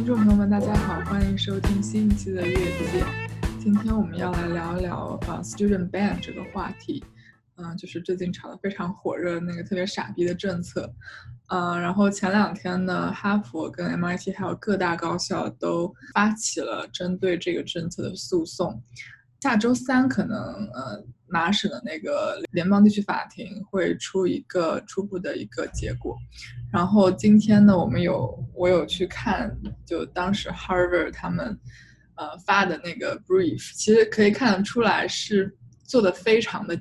听众朋友们，大家好，欢迎收听新一期的越界。今天我们要来聊一聊呃，student ban 这个话题，嗯，就是最近炒得非常火热那个特别傻逼的政策，嗯，然后前两天呢，哈佛跟 MIT 还有各大高校都发起了针对这个政策的诉讼，下周三可能呃。麻省的那个联邦地区法庭会出一个初步的一个结果，然后今天呢，我们有我有去看，就当时 Harvard 他们呃发的那个 brief，其实可以看得出来是做的非常的。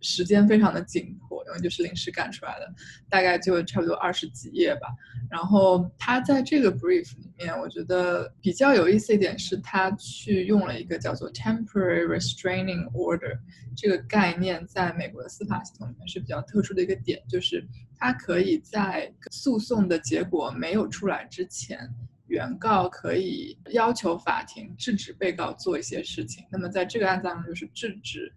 时间非常的紧迫，因为就是临时赶出来的，大概就差不多二十几页吧。然后他在这个 brief 里面，我觉得比较有意思一点是，他去用了一个叫做 temporary restraining order 这个概念，在美国的司法系统里面是比较特殊的一个点，就是它可以在诉讼的结果没有出来之前，原告可以要求法庭制止被告做一些事情。那么在这个案子当中，就是制止。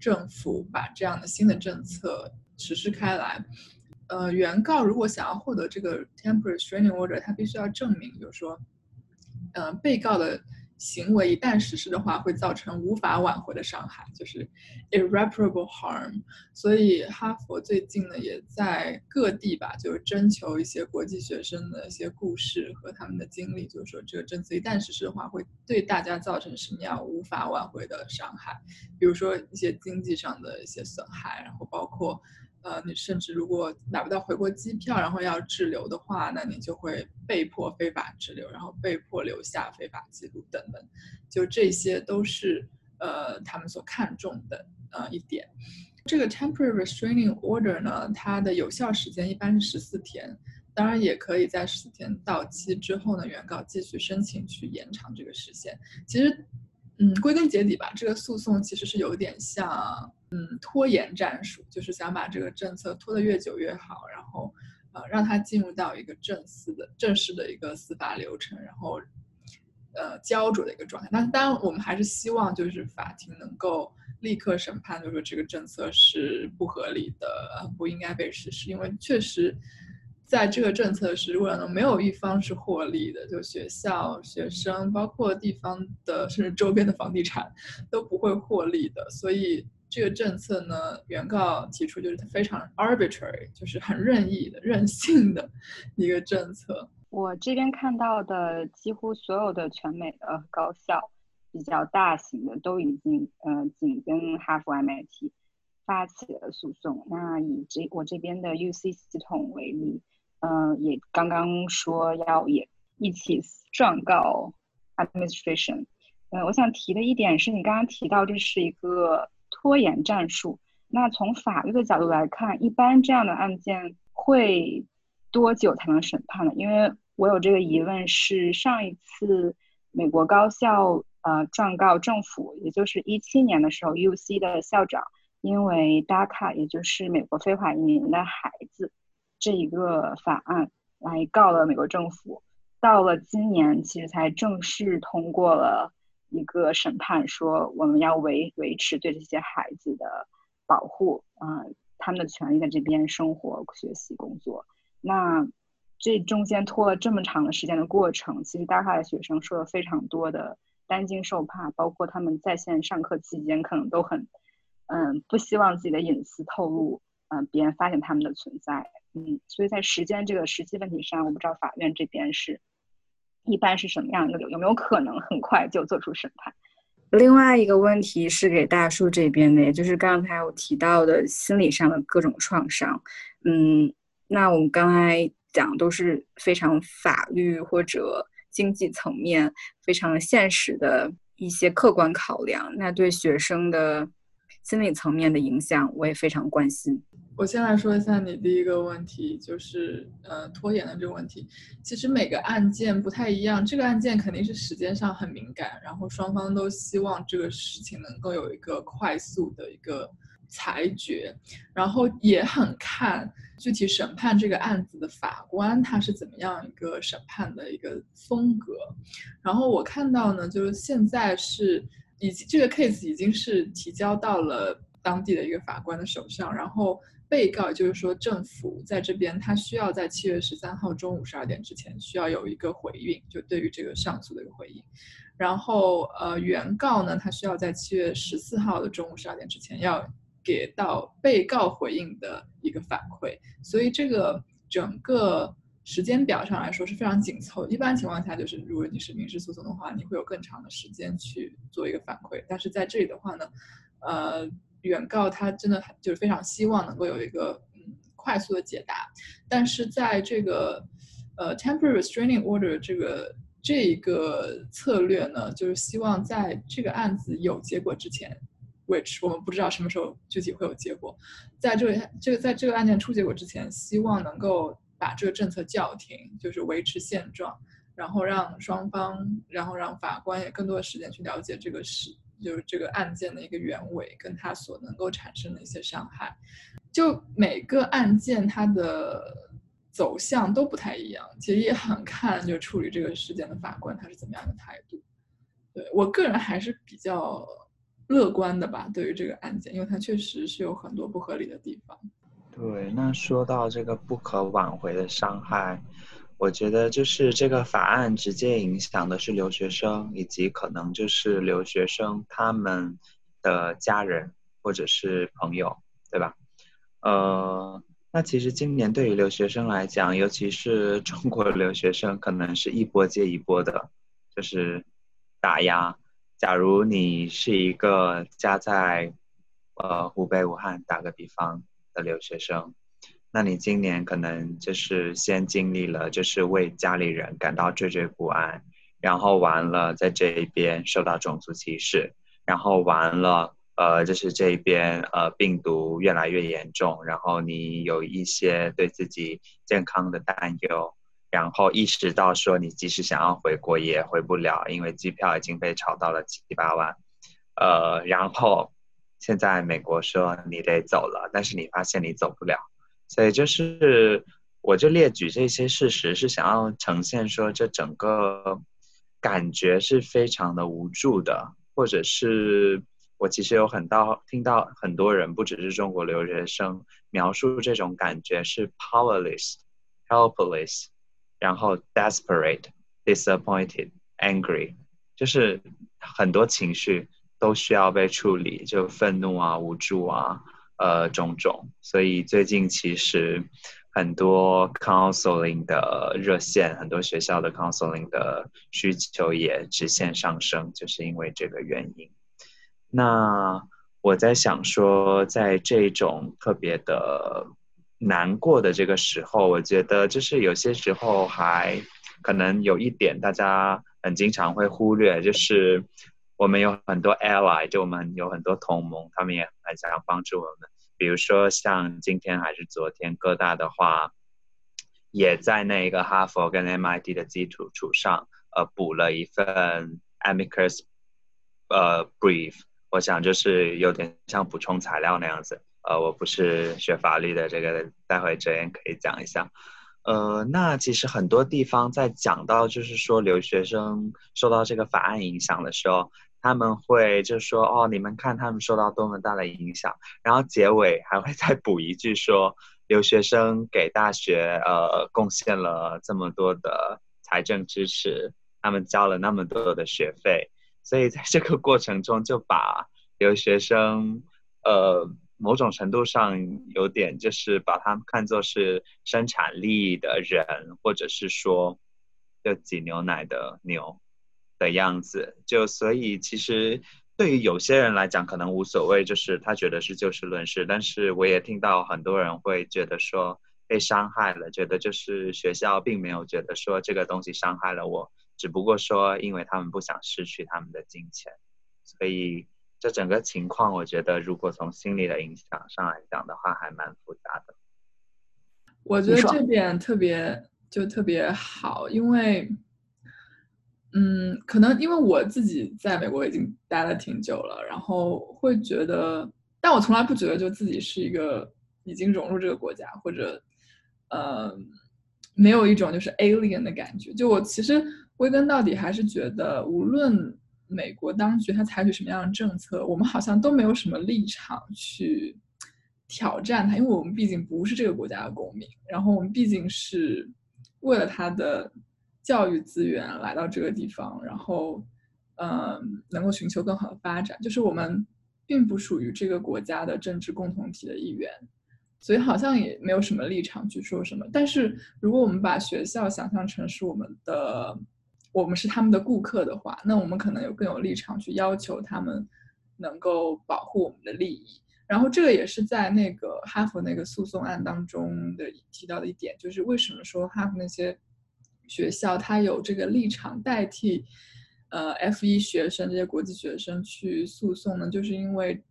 政府把这样的新的政策实施开来，呃，原告如果想要获得这个 temporary restraining order，他必须要证明，就是说，呃，被告的。行为一旦实施的话，会造成无法挽回的伤害，就是 irreparable harm。所以哈佛最近呢，也在各地吧，就是征求一些国际学生的一些故事和他们的经历，就是说这个政策一旦实施的话，会对大家造成什么样无法挽回的伤害，比如说一些经济上的一些损害，然后包括。呃，你甚至如果买不到回国机票，然后要滞留的话，那你就会被迫非法滞留，然后被迫留下非法记录等等，就这些都是呃他们所看重的呃一点。这个 temporary restraining order 呢，它的有效时间一般是十四天，当然也可以在十四天到期之后呢，原告继续申请去延长这个时限。其实。嗯，归根结底吧，这个诉讼其实是有点像，嗯，拖延战术，就是想把这个政策拖得越久越好，然后，呃，让它进入到一个正式的、正式的一个司法流程，然后，呃，焦灼的一个状态。但当然，我们还是希望就是法庭能够立刻审判，就是说这个政策是不合理的，不应该被实施，因为确实。在这个政策实施过程中没有一方是获利的，就学校、学生，包括地方的，甚至周边的房地产都不会获利的。所以这个政策呢，原告提出就是非常 arbitrary，就是很任意的、任性的一个政策。我这边看到的几乎所有的全美的高校，比较大型的都已经呃紧跟哈佛、MIT 发起了诉讼。那以这我这边的 UC 系统为例。嗯，也刚刚说要也一起状告 administration。嗯，我想提的一点是你刚刚提到这是一个拖延战术。那从法律的角度来看，一般这样的案件会多久才能审判呢？因为我有这个疑问，是上一次美国高校呃状告政府，也就是一七年的时候，UC 的校长因为 DACA，也就是美国非法移民的孩子。这一个法案来告了美国政府，到了今年其实才正式通过了一个审判，说我们要维维持对这些孩子的保护，啊，他们的权利在这边生活、学习、工作。那这中间拖了这么长的时间的过程，其实大哈的学生受了非常多的担惊受怕，包括他们在线上课期间可能都很，嗯，不希望自己的隐私透露，嗯，别人发现他们的存在。嗯，所以在时间这个实际问题上，我不知道法院这边是一般是什么样的流，有没有可能很快就做出审判？另外一个问题是给大树这边的，也就是刚才我提到的心理上的各种创伤。嗯，那我们刚才讲都是非常法律或者经济层面非常现实的一些客观考量，那对学生的心理层面的影响，我也非常关心。我先来说一下你第一个问题，就是呃拖延的这个问题。其实每个案件不太一样，这个案件肯定是时间上很敏感，然后双方都希望这个事情能够有一个快速的一个裁决，然后也很看具体审判这个案子的法官他是怎么样一个审判的一个风格。然后我看到呢，就是现在是已经这个 case 已经是提交到了当地的一个法官的手上，然后。被告就是说政府在这边，他需要在七月十三号中午十二点之前需要有一个回应，就对于这个上诉的一个回应。然后呃，原告呢，他需要在七月十四号的中午十二点之前要给到被告回应的一个反馈。所以这个整个时间表上来说是非常紧凑。一般情况下，就是如果你是民事诉讼的话，你会有更长的时间去做一个反馈。但是在这里的话呢，呃。原告他真的就是非常希望能够有一个嗯快速的解答，但是在这个呃 temporary restraining order 这个这一个策略呢，就是希望在这个案子有结果之前，which 我们不知道什么时候具体会有结果，在这个这个在这个案件出结果之前，希望能够把这个政策叫停，就是维持现状，然后让双方，然后让法官也更多的时间去了解这个事。就是这个案件的一个原委，跟它所能够产生的一些伤害，就每个案件它的走向都不太一样，其实也很看就处理这个事件的法官他是怎么样的态度。对我个人还是比较乐观的吧，对于这个案件，因为它确实是有很多不合理的地方。对，那说到这个不可挽回的伤害。我觉得就是这个法案直接影响的是留学生，以及可能就是留学生他们的家人或者是朋友，对吧？呃，那其实今年对于留学生来讲，尤其是中国留学生，可能是一波接一波的，就是打压。假如你是一个家在呃湖北武汉，打个比方的留学生。那你今年可能就是先经历了，就是为家里人感到惴惴不安，然后完了在这一边受到种族歧视，然后完了，呃，就是这边呃病毒越来越严重，然后你有一些对自己健康的担忧，然后意识到说你即使想要回国也回不了，因为机票已经被炒到了七八万，呃，然后现在美国说你得走了，但是你发现你走不了。所以就是，我就列举这些事实，是想要呈现说，这整个感觉是非常的无助的，或者是我其实有很到听到很多人，不只是中国留学生描述这种感觉是 powerless、helpless，然后 desperate、disappointed、angry，就是很多情绪都需要被处理，就愤怒啊、无助啊。呃，种种，所以最近其实很多 counseling 的热线，很多学校的 counseling 的需求也直线上升，就是因为这个原因。那我在想说，在这种特别的难过的这个时候，我觉得就是有些时候还可能有一点大家很经常会忽略，就是。我们有很多 ally，就我们有很多同盟，他们也很想要帮助我们。比如说像今天还是昨天，哥大的话，也在那个哈佛跟 MIT 的基础础上，呃，补了一份 amicus，呃，brief。我想就是有点像补充材料那样子。呃，我不是学法律的，这个待会哲言可以讲一下。呃，那其实很多地方在讲到就是说留学生受到这个法案影响的时候。他们会就说哦，你们看他们受到多么大的影响，然后结尾还会再补一句说，留学生给大学呃贡献了这么多的财政支持，他们交了那么多的学费，所以在这个过程中就把留学生呃某种程度上有点就是把他们看作是生产力的人，或者是说要挤牛奶的牛。的样子，就所以其实对于有些人来讲可能无所谓，就是他觉得是就事论事。但是我也听到很多人会觉得说被伤害了，觉得就是学校并没有觉得说这个东西伤害了我，只不过说因为他们不想失去他们的金钱。所以这整个情况，我觉得如果从心理的影响上来讲的话，还蛮复杂的。我觉得这点特别就特别好，因为。嗯，可能因为我自己在美国已经待了挺久了，然后会觉得，但我从来不觉得就自己是一个已经融入这个国家，或者，呃，没有一种就是 alien 的感觉。就我其实归根到底还是觉得，无论美国当局他采取什么样的政策，我们好像都没有什么立场去挑战它，因为我们毕竟不是这个国家的公民，然后我们毕竟是为了他的教育资源来到这个地方，然后嗯，能够寻求更好的发展，就是我们并不属于这个国家的政治共同体的一员。所以好像也没有什么立场去说什么。但是如果我们把学校想象成是我们的，我们是他们的顾客的话，那我们可能有更有立场去要求他们能够保护我们的利益。然后这个也是在那个哈佛那个诉讼案当中的提到的一点，就是为什么说哈佛那些学校它有这个立场代替呃 F 一学生这些国际学生去诉讼呢？就是因为。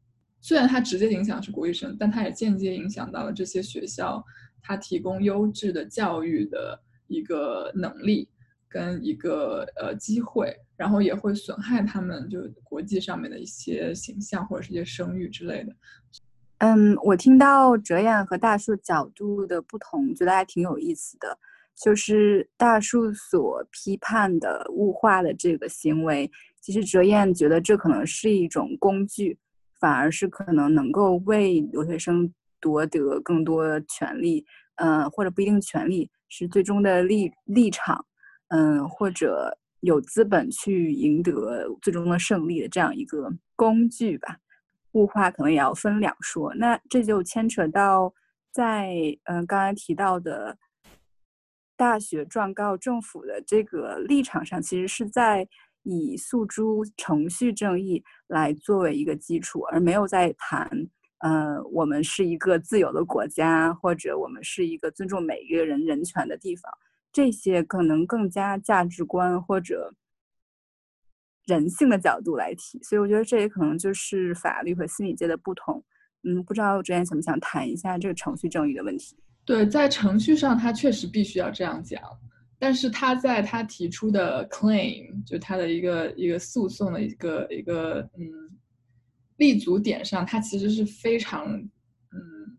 虽然它直接影响是国际生，但它也间接影响到了这些学校，它提供优质的教育的一个能力跟一个呃机会，然后也会损害他们就国际上面的一些形象或者是一些声誉之类的。嗯，我听到哲彦和大树角度的不同，觉得还挺有意思的。就是大树所批判的物化的这个行为，其实哲彦觉得这可能是一种工具。反而是可能能够为留学生夺得更多权利，嗯，或者不一定权利，是最终的立立场，嗯，或者有资本去赢得最终的胜利的这样一个工具吧。物化可能也要分两说，那这就牵扯到在嗯刚才提到的大学状告政府的这个立场上，其实是在。以诉诸程序正义来作为一个基础，而没有在谈，呃，我们是一个自由的国家，或者我们是一个尊重每一个人人权的地方，这些可能更加价值观或者人性的角度来提。所以我觉得这也可能就是法律和心理界的不同。嗯，不知道我之前想不想谈一下这个程序正义的问题？对，在程序上，他确实必须要这样讲。但是他在他提出的 claim，就他的一个一个诉讼的一个一个嗯立足点上，他其实是非常嗯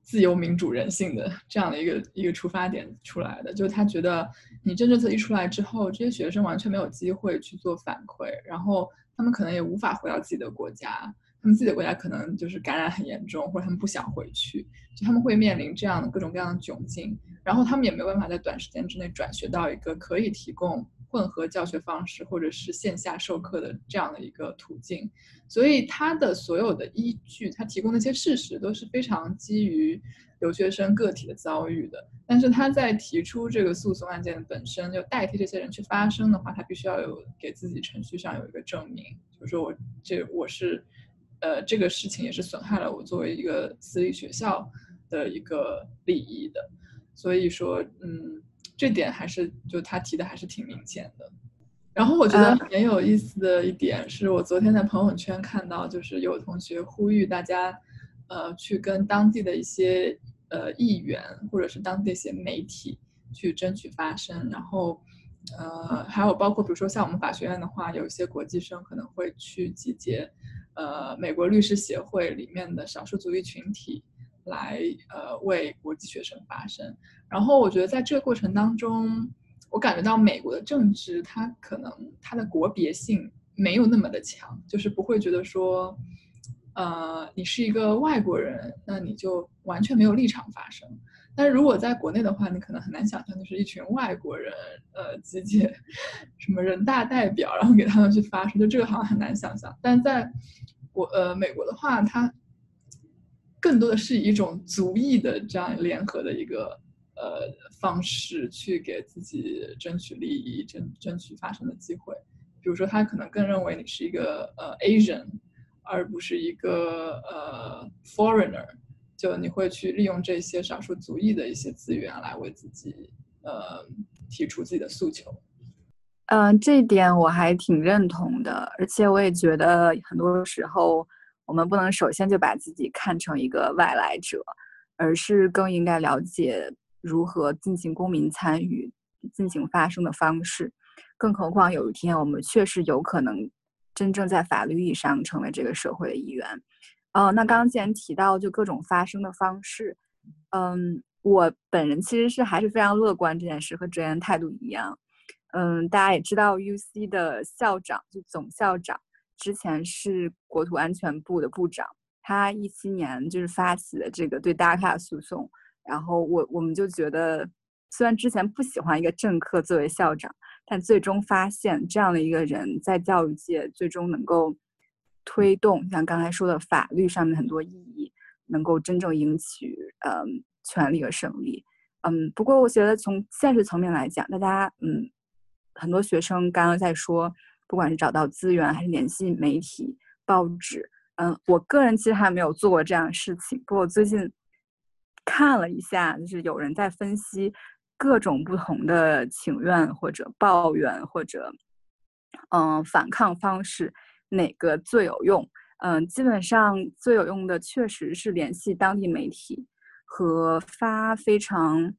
自由民主人性的这样的一个一个出发点出来的。就他觉得你这政策一出来之后，这些学生完全没有机会去做反馈，然后他们可能也无法回到自己的国家。他们自己的国家可能就是感染很严重，或者他们不想回去，就他们会面临这样的各种各样的窘境，然后他们也没有办法在短时间之内转学到一个可以提供混合教学方式或者是线下授课的这样的一个途径，所以他的所有的依据，他提供那些事实都是非常基于留学生个体的遭遇的，但是他在提出这个诉讼案件本身就代替这些人去发声的话，他必须要有给自己程序上有一个证明，就是说我这我是。呃，这个事情也是损害了我作为一个私立学校的一个利益的，所以说，嗯，这点还是就他提的还是挺明显的。然后我觉得很有意思的一点是我昨天在朋友圈看到，就是有同学呼吁大家，呃，去跟当地的一些呃议员或者是当地一些媒体去争取发声，然后，呃，还有包括比如说像我们法学院的话，有一些国际生可能会去集结。呃，美国律师协会里面的少数族裔群体来呃为国际学生发声，然后我觉得在这个过程当中，我感觉到美国的政治它可能它的国别性没有那么的强，就是不会觉得说，呃，你是一个外国人，那你就完全没有立场发声。但是如果在国内的话，你可能很难想象，就是一群外国人呃集结什么人大代表，然后给他们去发声，就这个好像很难想象。但在国呃，美国的话，它更多的是以一种族裔的这样联合的一个呃方式去给自己争取利益、争争取发声的机会。比如说，他可能更认为你是一个呃 Asian，而不是一个呃 foreigner，就你会去利用这些少数族裔的一些资源来为自己呃提出自己的诉求。嗯，这一点我还挺认同的，而且我也觉得很多时候我们不能首先就把自己看成一个外来者，而是更应该了解如何进行公民参与、进行发声的方式。更何况有一天我们确实有可能真正在法律意义上成为这个社会的一员。哦，那刚刚既然提到就各种发声的方式，嗯，我本人其实是还是非常乐观这件事，和哲言态度一样。嗯，大家也知道，U C 的校长就总校长之前是国土安全部的部长，他一七年就是发起的这个对 DACA 诉讼，然后我我们就觉得，虽然之前不喜欢一个政客作为校长，但最终发现这样的一个人在教育界最终能够推动像刚才说的法律上面很多意义，能够真正赢取嗯权利和胜利。嗯，不过我觉得从现实层面来讲，大家嗯很多学生刚刚在说，不管是找到资源还是联系媒体、报纸。嗯，我个人其实还没有做过这样的事情。不过我最近看了一下，就是有人在分析各种不同的请愿或者抱怨或者嗯反抗方式，哪个最有用？嗯，基本上最有用的确实是联系当地媒体和发非常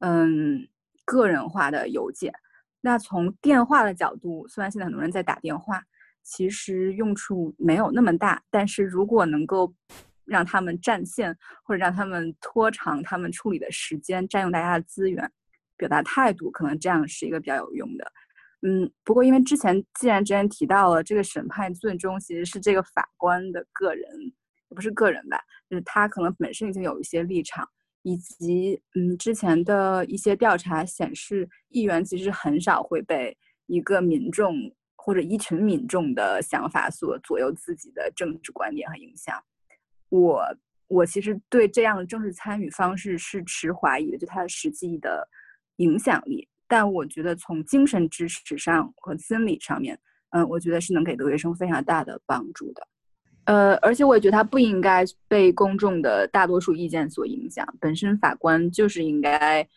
嗯个人化的邮件。那从电话的角度，虽然现在很多人在打电话。其实用处没有那么大，但是如果能够让他们占线，或者让他们拖长他们处理的时间，占用大家的资源，表达态度，可能这样是一个比较有用的。嗯，不过因为之前既然之前提到了这个审判最终其实是这个法官的个人，也不是个人吧，就是他可能本身已经有一些立场，以及嗯之前的一些调查显示，议员其实很少会被一个民众。或者一群民众的想法所左右自己的政治观点和影响，我我其实对这样的政治参与方式是持怀疑的，就它的实际的影响力。但我觉得从精神支持上和心理上面，嗯，我觉得是能给留学生非常大的帮助的。呃，而且我也觉得他不应该被公众的大多数意见所影响。本身法官就是应该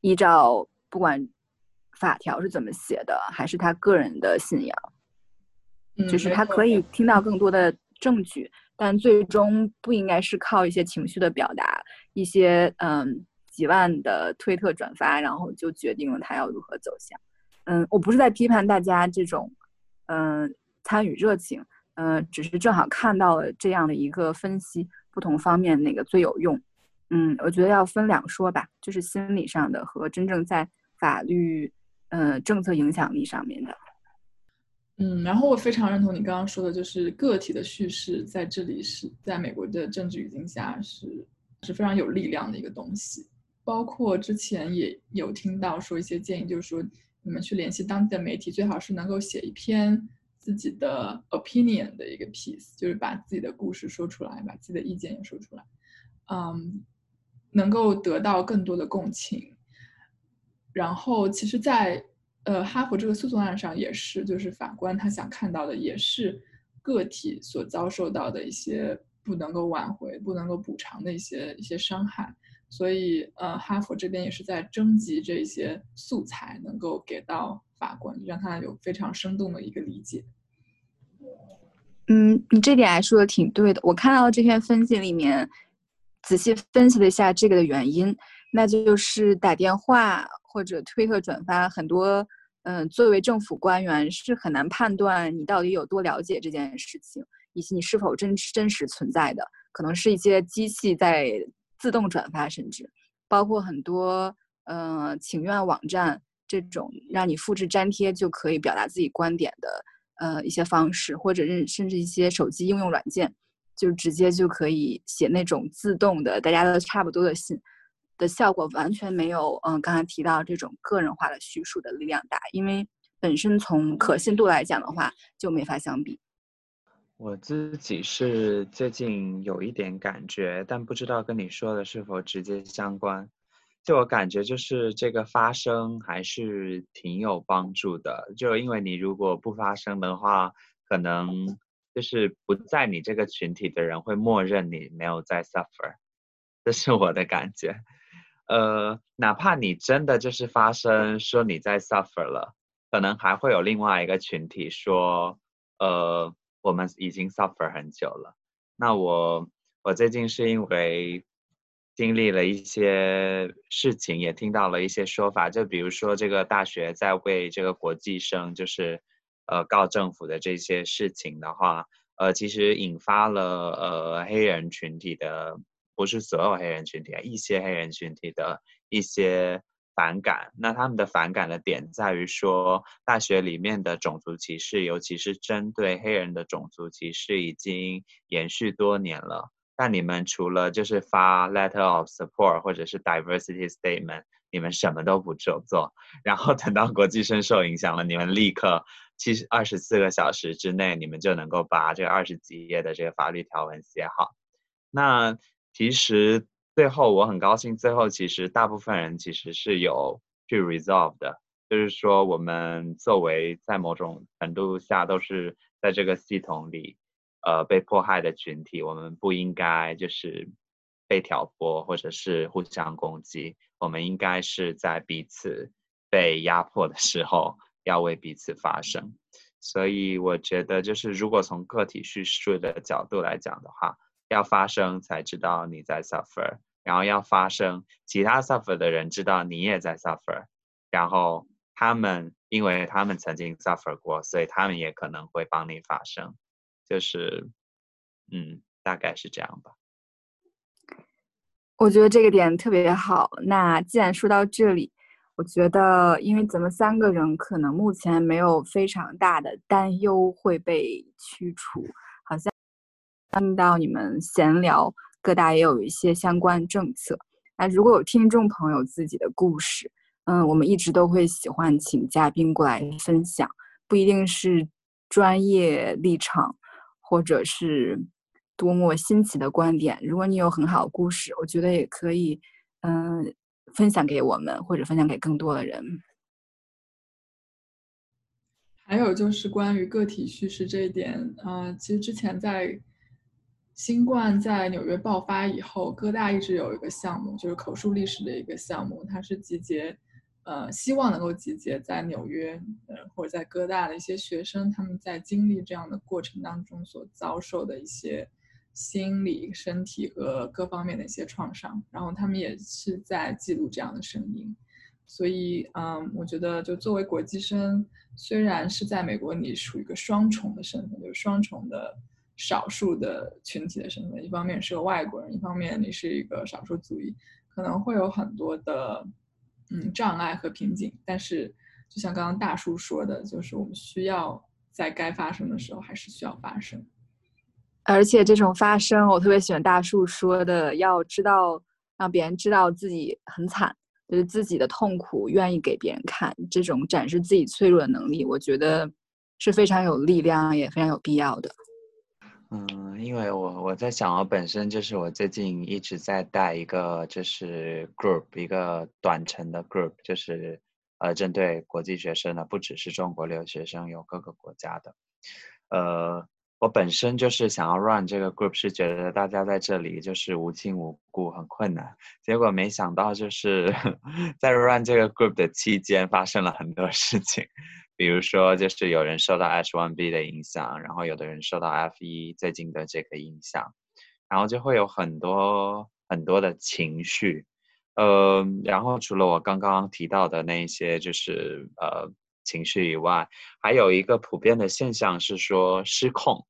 依照不管。法条是怎么写的？还是他个人的信仰？就是他可以听到更多的证据，但最终不应该是靠一些情绪的表达，一些嗯几万的推特转发，然后就决定了他要如何走向。嗯，我不是在批判大家这种嗯参与热情，嗯，只是正好看到了这样的一个分析，不同方面哪个最有用？嗯，我觉得要分两说吧，就是心理上的和真正在法律。呃，政策影响力上面的，嗯，然后我非常认同你刚刚说的，就是个体的叙事在这里是在美国的政治语境下是是非常有力量的一个东西。包括之前也有听到说一些建议，就是说你们去联系当地的媒体，最好是能够写一篇自己的 opinion 的一个 piece，就是把自己的故事说出来，把自己的意见也说出来，嗯，能够得到更多的共情。然后，其实，在呃哈佛这个诉讼案上也是，就是法官他想看到的也是个体所遭受到的一些不能够挽回、不能够补偿的一些一些伤害。所以，呃，哈佛这边也是在征集这些素材，能够给到法官，让他有非常生动的一个理解。嗯，你这点还说的挺对的。我看到这篇分析里面，仔细分析了一下这个的原因，那就是打电话。或者推特转发很多，嗯，作为政府官员是很难判断你到底有多了解这件事情，以及你是否真真实存在的，可能是一些机器在自动转发，甚至包括很多，嗯，请愿网站这种让你复制粘贴就可以表达自己观点的，呃，一些方式，或者甚甚至一些手机应用软件，就直接就可以写那种自动的大家都差不多的信。的效果完全没有，嗯，刚才提到这种个人化的叙述的力量大，因为本身从可信度来讲的话就没法相比。我自己是最近有一点感觉，但不知道跟你说的是否直接相关。就我感觉，就是这个发声还是挺有帮助的。就因为你如果不发声的话，可能就是不在你这个群体的人会默认你没有在 suffer，这是我的感觉。呃，哪怕你真的就是发声说你在 suffer 了，可能还会有另外一个群体说，呃，我们已经 suffer 很久了。那我我最近是因为经历了一些事情，也听到了一些说法，就比如说这个大学在为这个国际生就是呃告政府的这些事情的话，呃，其实引发了呃黑人群体的。不是所有黑人群体啊，一些黑人群体的一些反感。那他们的反感的点在于说，大学里面的种族歧视，尤其是针对黑人的种族歧视，已经延续多年了。但你们除了就是发 letter of support 或者是 diversity statement，你们什么都不做做。然后等到国际生受影响了，你们立刻七十二十四个小时之内，你们就能够把这二十几页的这个法律条文写好。那其实最后我很高兴，最后其实大部分人其实是有去 resolve 的，就是说我们作为在某种程度下都是在这个系统里。呃，被迫害的群体，我们不应该就是被挑拨或者是互相攻击。我们应该是在彼此被压迫的时候，要为彼此发声。所以，我觉得就是如果从个体叙述的角度来讲的话，要发生才知道你在 suffer，然后要发生，其他 suffer 的人知道你也在 suffer，然后他们因为他们曾经 suffer 过，所以他们也可能会帮你发声。就是，嗯，大概是这样吧。我觉得这个点特别好。那既然说到这里，我觉得，因为咱们三个人可能目前没有非常大的担忧会被驱除，好像听到你们闲聊，各大也有一些相关政策。那如果有听众朋友自己的故事，嗯，我们一直都会喜欢请嘉宾过来分享，不一定是专业立场。或者是多么新奇的观点，如果你有很好的故事，我觉得也可以，嗯，分享给我们，或者分享给更多的人。还有就是关于个体叙事这一点，啊，其实之前在新冠在纽约爆发以后，哥大一直有一个项目，就是口述历史的一个项目，它是集结。呃，希望能够集结在纽约，呃，或者在哥大的一些学生，他们在经历这样的过程当中所遭受的一些心理、身体和各方面的一些创伤，然后他们也是在记录这样的声音。所以，嗯，我觉得就作为国际生，虽然是在美国，你属于一个双重的身份，就是双重的少数的群体的身份，一方面是个外国人，一方面你是一个少数族裔，可能会有很多的。嗯，障碍和瓶颈，但是就像刚刚大叔说的，就是我们需要在该发生的时候还是需要发生。而且这种发生，我特别喜欢大叔说的，要知道让别人知道自己很惨，就是自己的痛苦愿意给别人看，这种展示自己脆弱的能力，我觉得是非常有力量，也非常有必要的。嗯，因为我我在想，我本身就是我最近一直在带一个就是 group，一个短程的 group，就是呃针对国际学生的，不只是中国留学生，有各个国家的。呃，我本身就是想要 run 这个 group，是觉得大家在这里就是无亲无故，很困难。结果没想到就是 在 run 这个 group 的期间，发生了很多事情。比如说，就是有人受到 H1B 的影响，然后有的人受到 F1 最近的这个影响，然后就会有很多很多的情绪，呃，然后除了我刚刚提到的那些就是呃情绪以外，还有一个普遍的现象是说失控。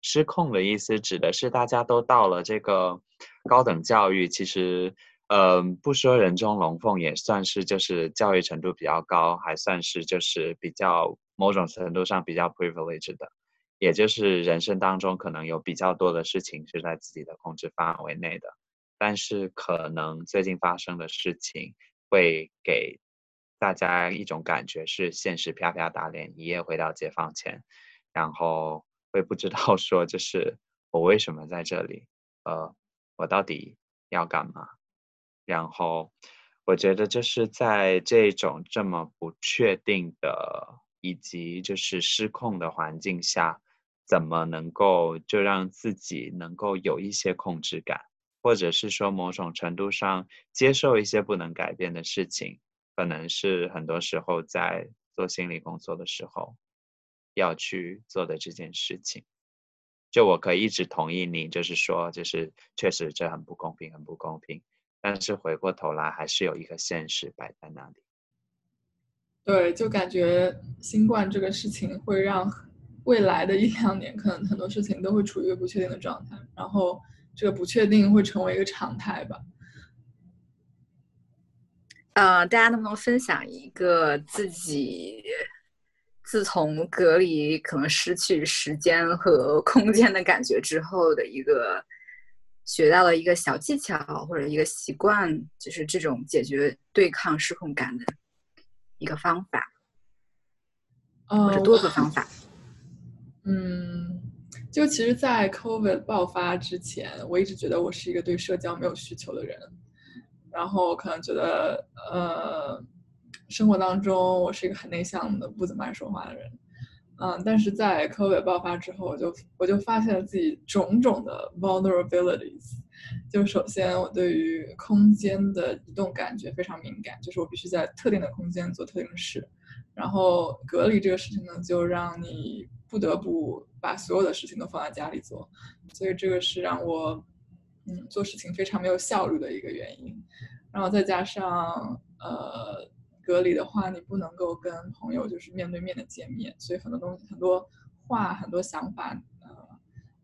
失控的意思指的是大家都到了这个高等教育，其实。嗯，不说人中龙凤，也算是就是教育程度比较高，还算是就是比较某种程度上比较 privileged 的，也就是人生当中可能有比较多的事情是在自己的控制范围内的，但是可能最近发生的事情会给大家一种感觉是现实啪啪打脸，一夜回到解放前，然后会不知道说就是我为什么在这里，呃，我到底要干嘛？然后，我觉得就是在这种这么不确定的以及就是失控的环境下，怎么能够就让自己能够有一些控制感，或者是说某种程度上接受一些不能改变的事情，可能是很多时候在做心理工作的时候要去做的这件事情。就我可以一直同意你，就是说，就是确实这很不公平，很不公平。但是回过头来，还是有一个现实摆在那里。对，就感觉新冠这个事情会让未来的一两年，可能很多事情都会处于一个不确定的状态，然后这个不确定会成为一个常态吧。呃，大家能不能分享一个自己自从隔离可能失去时间和空间的感觉之后的一个学到了一个小技巧或者一个习惯，就是这种解决对抗失控感的一个方法，或者多个方法？嗯，就其实，在 COVID 爆发之前，我一直觉得我是一个对社交没有需求的人。然后可能觉得，呃，生活当中我是一个很内向的、不怎么爱说话的人，嗯，但是在 COVID 爆发之后，我就我就发现了自己种种的 vulnerabilities。就首先，我对于空间的移动感觉非常敏感，就是我必须在特定的空间做特定的事。然后隔离这个事情呢，就让你不得不把所有的事情都放在家里做，所以这个是让我。嗯，做事情非常没有效率的一个原因，然后再加上呃隔离的话，你不能够跟朋友就是面对面的见面，所以很多东西、很多话、很多想法呃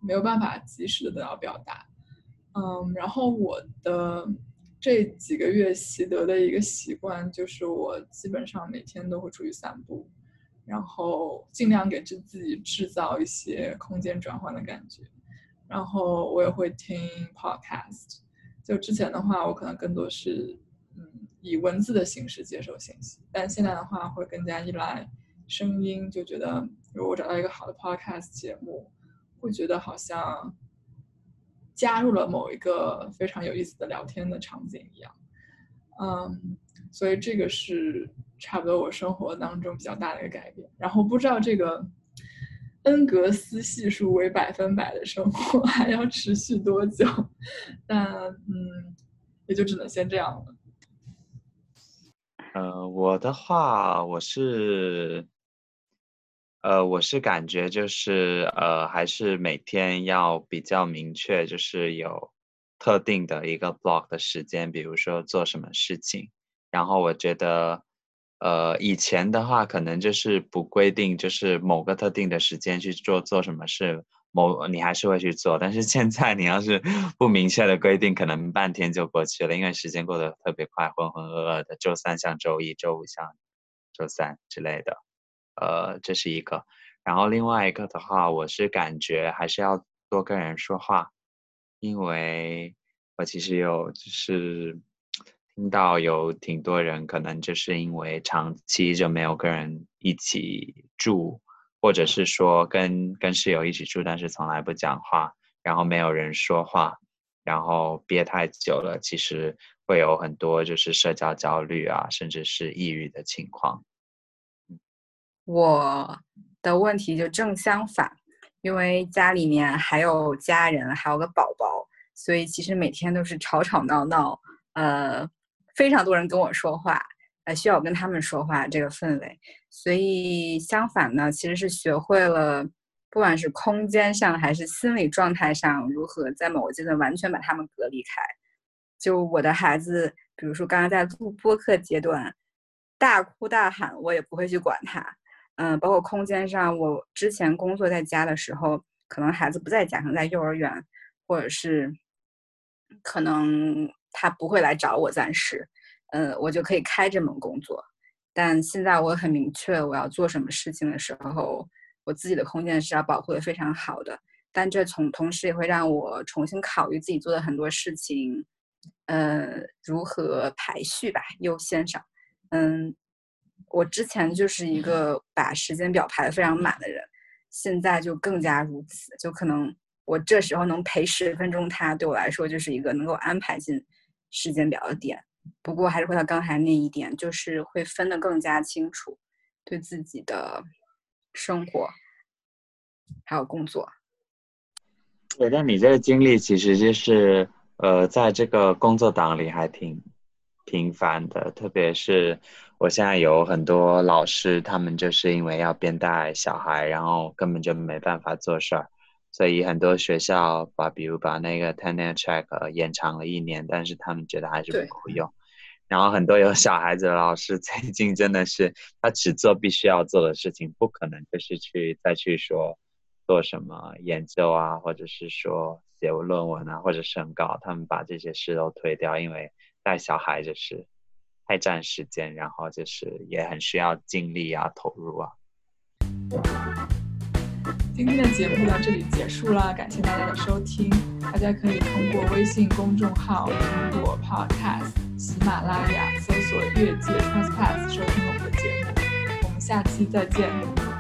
没有办法及时的得到表达。嗯，然后我的这几个月习得的一个习惯就是，我基本上每天都会出去散步，然后尽量给自自己制造一些空间转换的感觉。然后我也会听 podcast，就之前的话，我可能更多是以文字的形式接受信息，但现在的话会更加依赖声音，就觉得如果找到一个好的 podcast 节目，会觉得好像加入了某一个非常有意思的聊天的场景一样，嗯，所以这个是差不多我生活当中比较大的一个改变。然后不知道这个。恩格斯系数为百分百的生活 还要持续多久？但嗯，也就只能先这样了。呃，我的话，我是，呃，我是感觉就是呃，还是每天要比较明确，就是有特定的一个 block 的时间，比如说做什么事情。然后我觉得。呃，以前的话可能就是不规定，就是某个特定的时间去做做什么事，某你还是会去做。但是现在你要是 不明确的规定，可能半天就过去了，因为时间过得特别快，浑浑噩噩的。周三像周一，周五像周三之类的。呃，这是一个。然后另外一个的话，我是感觉还是要多跟人说话，因为我其实有就是。听到有挺多人可能就是因为长期就没有跟人一起住，或者是说跟跟室友一起住，但是从来不讲话，然后没有人说话，然后憋太久了，其实会有很多就是社交焦虑啊，甚至是抑郁的情况。我的问题就正相反，因为家里面还有家人，还有个宝宝，所以其实每天都是吵吵闹闹，呃。非常多人跟我说话，呃，需要我跟他们说话这个氛围，所以相反呢，其实是学会了，不管是空间上还是心理状态上，如何在某个阶段完全把他们隔离开。就我的孩子，比如说刚刚在录播课阶段，大哭大喊，我也不会去管他。嗯，包括空间上，我之前工作在家的时候，可能孩子不在家，可能在幼儿园，或者是可能。他不会来找我，暂时，嗯，我就可以开这门工作。但现在我很明确，我要做什么事情的时候，我自己的空间是要保护的非常好的。但这从同时也会让我重新考虑自己做的很多事情，呃，如何排序吧，优先上。嗯，我之前就是一个把时间表排的非常满的人，现在就更加如此。就可能我这时候能陪十分钟他，对我来说就是一个能够安排进。时间表的点，不过还是回到刚才那一点，就是会分得更加清楚，对自己的生活还有工作。对，但你这个经历其实就是，呃，在这个工作档里还挺频繁的，特别是我现在有很多老师，他们就是因为要边带小孩，然后根本就没办法做事儿。所以很多学校把，比如把那个 tenure track 延长了一年，但是他们觉得还是不够用。然后很多有小孩子的老师 最近真的是，他只做必须要做的事情，不可能就是去再去说做什么研究啊，或者是说写论文啊，或者审稿，他们把这些事都推掉，因为带小孩就是。太占时间，然后就是也很需要精力啊、投入啊。今天的节目到这里结束了，感谢大家的收听。大家可以通过微信公众号、苹果 Podcast、喜马拉雅搜索“越界 Cross Pass” 收听我们的节目。我们下期再见。